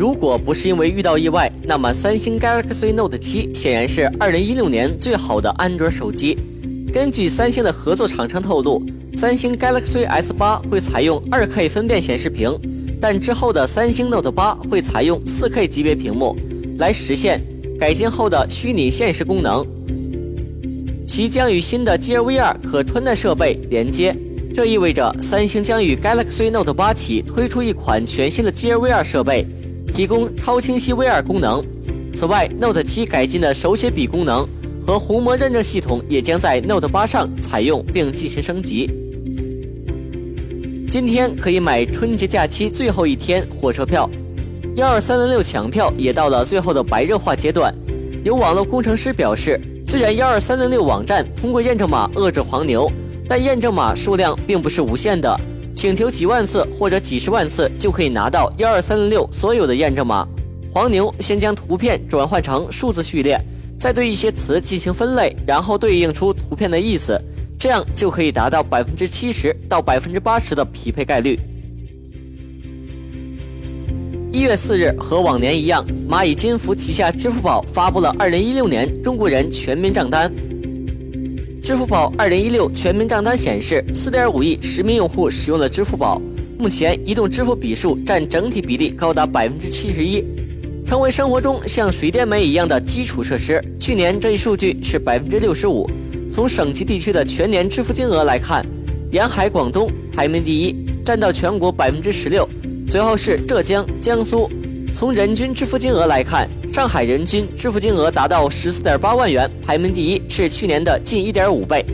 如果不是因为遇到意外，那么三星 Galaxy Note 7显然是二零一六年最好的安卓手机。根据三星的合作厂商透露，三星 Galaxy S8 会采用 2K 分辨显示屏，但之后的三星 Note 8会采用 4K 级别屏幕，来实现改进后的虚拟现实功能。其将与新的 Gear VR 可穿戴设备连接，这意味着三星将与 Galaxy Note 8起推出一款全新的 Gear VR 设备。提供超清晰 VR 功能。此外，Note 7改进的手写笔功能和虹膜认证系统也将在 Note 8上采用并进行升级。今天可以买春节假期最后一天火车票，幺二三零六抢票也到了最后的白热化阶段。有网络工程师表示，虽然幺二三零六网站通过验证码遏制黄牛，但验证码数量并不是无限的。请求几万次或者几十万次就可以拿到幺二三零六所有的验证码。黄牛先将图片转换成数字序列，再对一些词进行分类，然后对应出图片的意思，这样就可以达到百分之七十到百分之八十的匹配概率。一月四日和往年一样，蚂蚁金服旗下支付宝发布了二零一六年中国人全民账单。支付宝二零一六全民账单显示，四点五亿实名用户使用了支付宝。目前，移动支付笔数占整体比例高达百分之七十一，成为生活中像水电煤一样的基础设施。去年这一数据是百分之六十五。从省级地区的全年支付金额来看，沿海广东排名第一，占到全国百分之十六，随后是浙江、江苏。从人均支付金额来看，上海人均支付金额达到十四点八万元，排名第一，是去年的近一点五倍。